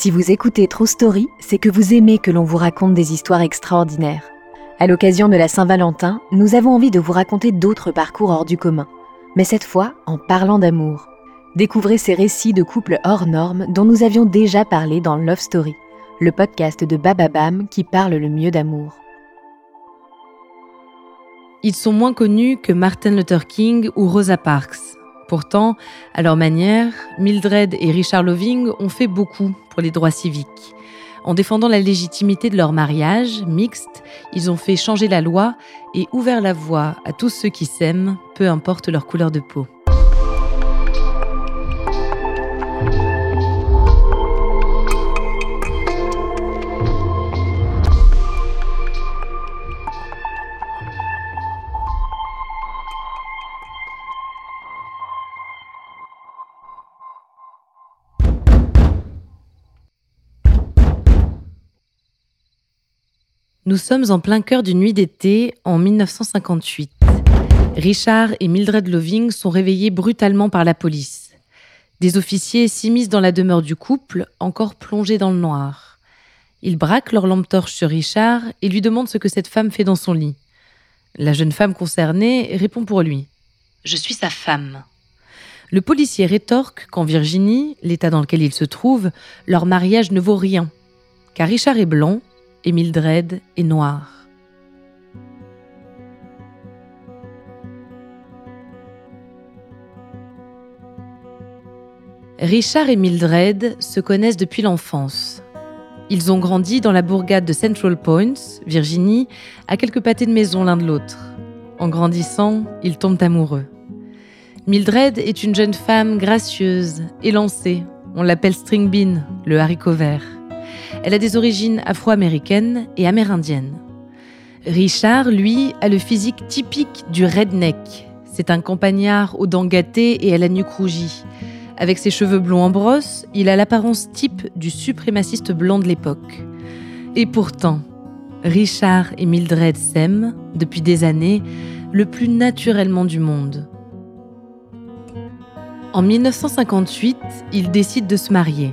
Si vous écoutez True Story, c'est que vous aimez que l'on vous raconte des histoires extraordinaires. À l'occasion de la Saint-Valentin, nous avons envie de vous raconter d'autres parcours hors du commun, mais cette fois en parlant d'amour. Découvrez ces récits de couples hors normes dont nous avions déjà parlé dans Love Story, le podcast de Bababam qui parle le mieux d'amour. Ils sont moins connus que Martin Luther King ou Rosa Parks. Pourtant, à leur manière, Mildred et Richard Loving ont fait beaucoup pour les droits civiques. En défendant la légitimité de leur mariage mixte, ils ont fait changer la loi et ouvert la voie à tous ceux qui s'aiment, peu importe leur couleur de peau. Nous sommes en plein cœur d'une nuit d'été en 1958. Richard et Mildred Loving sont réveillés brutalement par la police. Des officiers s'immiscent dans la demeure du couple, encore plongé dans le noir. Ils braquent leur lampe torche sur Richard et lui demandent ce que cette femme fait dans son lit. La jeune femme concernée répond pour lui. Je suis sa femme. Le policier rétorque qu'en Virginie, l'état dans lequel il se trouve, leur mariage ne vaut rien, car Richard est blanc et Mildred est noire. Richard et Mildred se connaissent depuis l'enfance. Ils ont grandi dans la bourgade de Central Point, Virginie, à quelques pâtés de maison l'un de l'autre. En grandissant, ils tombent amoureux. Mildred est une jeune femme gracieuse, élancée. On l'appelle String Bean, le haricot vert. Elle a des origines afro-américaines et amérindiennes. Richard, lui, a le physique typique du redneck. C'est un campagnard aux dents gâtées et à la nuque rougie. Avec ses cheveux blonds en brosse, il a l'apparence type du suprémaciste blanc de l'époque. Et pourtant, Richard et Mildred s'aiment, depuis des années, le plus naturellement du monde. En 1958, ils décident de se marier.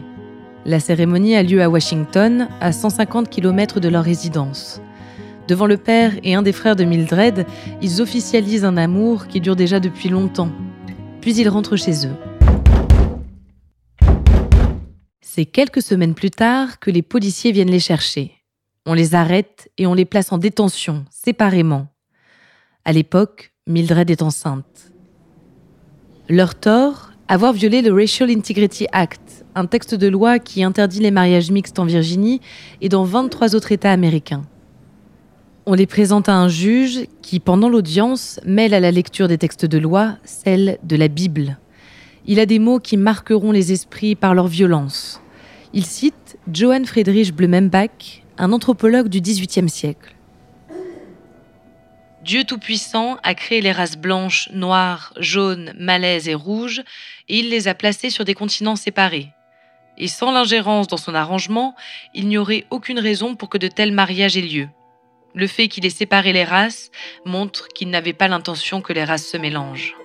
La cérémonie a lieu à Washington, à 150 km de leur résidence. Devant le père et un des frères de Mildred, ils officialisent un amour qui dure déjà depuis longtemps. Puis ils rentrent chez eux. C'est quelques semaines plus tard que les policiers viennent les chercher. On les arrête et on les place en détention, séparément. À l'époque, Mildred est enceinte. Leur tort Avoir violé le Racial Integrity Act, un texte de loi qui interdit les mariages mixtes en Virginie et dans 23 autres États américains. On les présente à un juge qui, pendant l'audience, mêle à la lecture des textes de loi celle de la Bible. Il a des mots qui marqueront les esprits par leur violence. Il cite Johann Friedrich Blumenbach, un anthropologue du XVIIIe siècle. Dieu Tout-Puissant a créé les races blanches, noires, jaunes, malaises et rouges, et il les a placées sur des continents séparés. Et sans l'ingérence dans son arrangement, il n'y aurait aucune raison pour que de tels mariages aient lieu. Le fait qu'il ait séparé les races montre qu'il n'avait pas l'intention que les races se mélangent.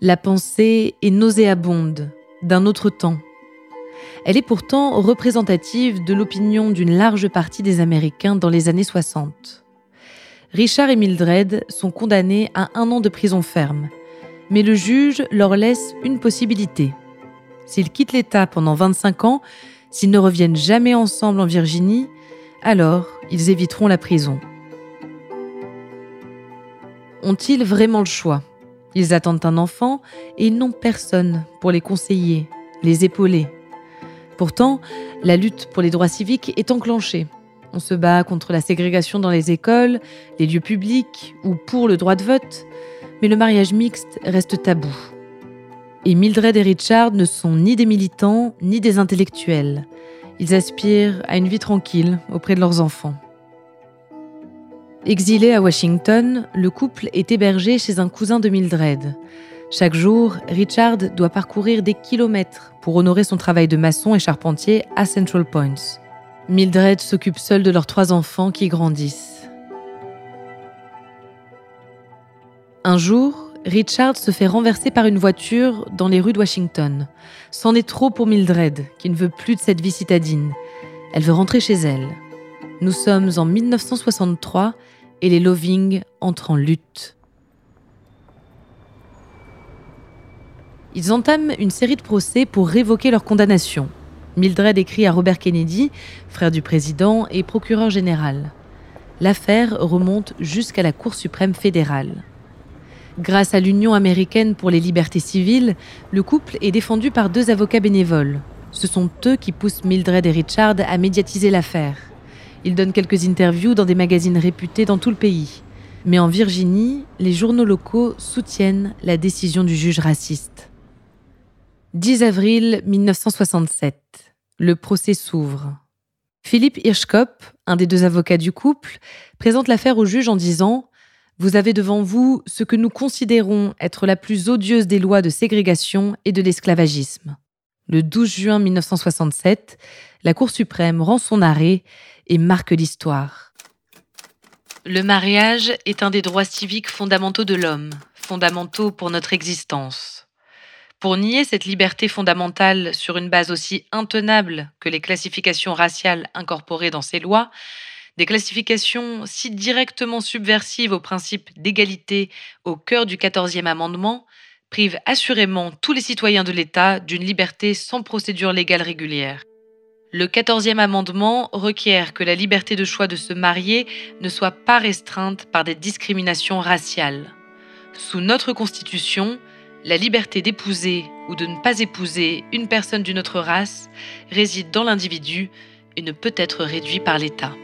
La pensée est nauséabonde, d'un autre temps. Elle est pourtant représentative de l'opinion d'une large partie des Américains dans les années 60. Richard et Mildred sont condamnés à un an de prison ferme, mais le juge leur laisse une possibilité. S'ils quittent l'État pendant 25 ans, s'ils ne reviennent jamais ensemble en Virginie, alors ils éviteront la prison. Ont-ils vraiment le choix? Ils attendent un enfant et ils n'ont personne pour les conseiller, les épauler. Pourtant, la lutte pour les droits civiques est enclenchée. On se bat contre la ségrégation dans les écoles, les lieux publics ou pour le droit de vote, mais le mariage mixte reste tabou. Et Mildred et Richard ne sont ni des militants ni des intellectuels. Ils aspirent à une vie tranquille auprès de leurs enfants. Exilé à Washington, le couple est hébergé chez un cousin de Mildred. Chaque jour, Richard doit parcourir des kilomètres pour honorer son travail de maçon et charpentier à Central Points. Mildred s'occupe seule de leurs trois enfants qui grandissent. Un jour, Richard se fait renverser par une voiture dans les rues de Washington. C'en est trop pour Mildred, qui ne veut plus de cette vie citadine. Elle veut rentrer chez elle. Nous sommes en 1963 et les Loving entrent en lutte. Ils entament une série de procès pour révoquer leur condamnation. Mildred écrit à Robert Kennedy, frère du président et procureur général. L'affaire remonte jusqu'à la Cour suprême fédérale. Grâce à l'Union américaine pour les libertés civiles, le couple est défendu par deux avocats bénévoles. Ce sont eux qui poussent Mildred et Richard à médiatiser l'affaire. Ils donnent quelques interviews dans des magazines réputés dans tout le pays. Mais en Virginie, les journaux locaux soutiennent la décision du juge raciste. 10 avril 1967. Le procès s'ouvre. Philippe Hirschkopf, un des deux avocats du couple, présente l'affaire au juge en disant Vous avez devant vous ce que nous considérons être la plus odieuse des lois de ségrégation et de l'esclavagisme. Le 12 juin 1967, la Cour suprême rend son arrêt et marque l'histoire. Le mariage est un des droits civiques fondamentaux de l'homme, fondamentaux pour notre existence. Pour nier cette liberté fondamentale sur une base aussi intenable que les classifications raciales incorporées dans ces lois, des classifications si directement subversives au principe d'égalité au cœur du 14e amendement, privent assurément tous les citoyens de l'État d'une liberté sans procédure légale régulière. Le 14e amendement requiert que la liberté de choix de se marier ne soit pas restreinte par des discriminations raciales. Sous notre Constitution, la liberté d'épouser ou de ne pas épouser une personne d'une autre race réside dans l'individu et ne peut être réduite par l'État.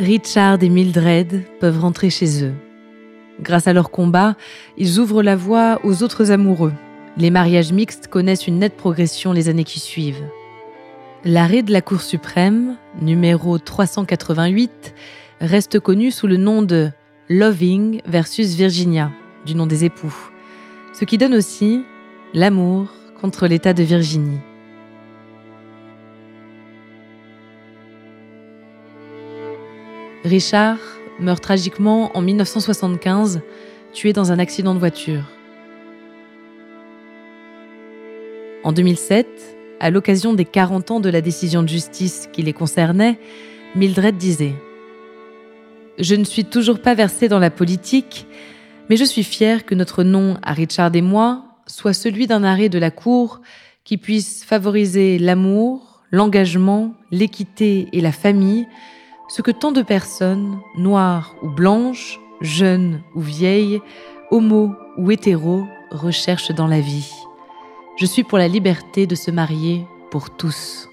Richard et Mildred peuvent rentrer chez eux. Grâce à leur combat, ils ouvrent la voie aux autres amoureux les mariages mixtes connaissent une nette progression les années qui suivent. L'arrêt de la Cour suprême, numéro 388, reste connu sous le nom de Loving versus Virginia, du nom des époux, ce qui donne aussi l'amour contre l'État de Virginie. Richard meurt tragiquement en 1975, tué dans un accident de voiture. En 2007, à l'occasion des 40 ans de la décision de justice qui les concernait, Mildred disait Je ne suis toujours pas versée dans la politique, mais je suis fière que notre nom à Richard et moi soit celui d'un arrêt de la Cour qui puisse favoriser l'amour, l'engagement, l'équité et la famille, ce que tant de personnes, noires ou blanches, jeunes ou vieilles, homo ou hétéros, recherchent dans la vie. Je suis pour la liberté de se marier pour tous.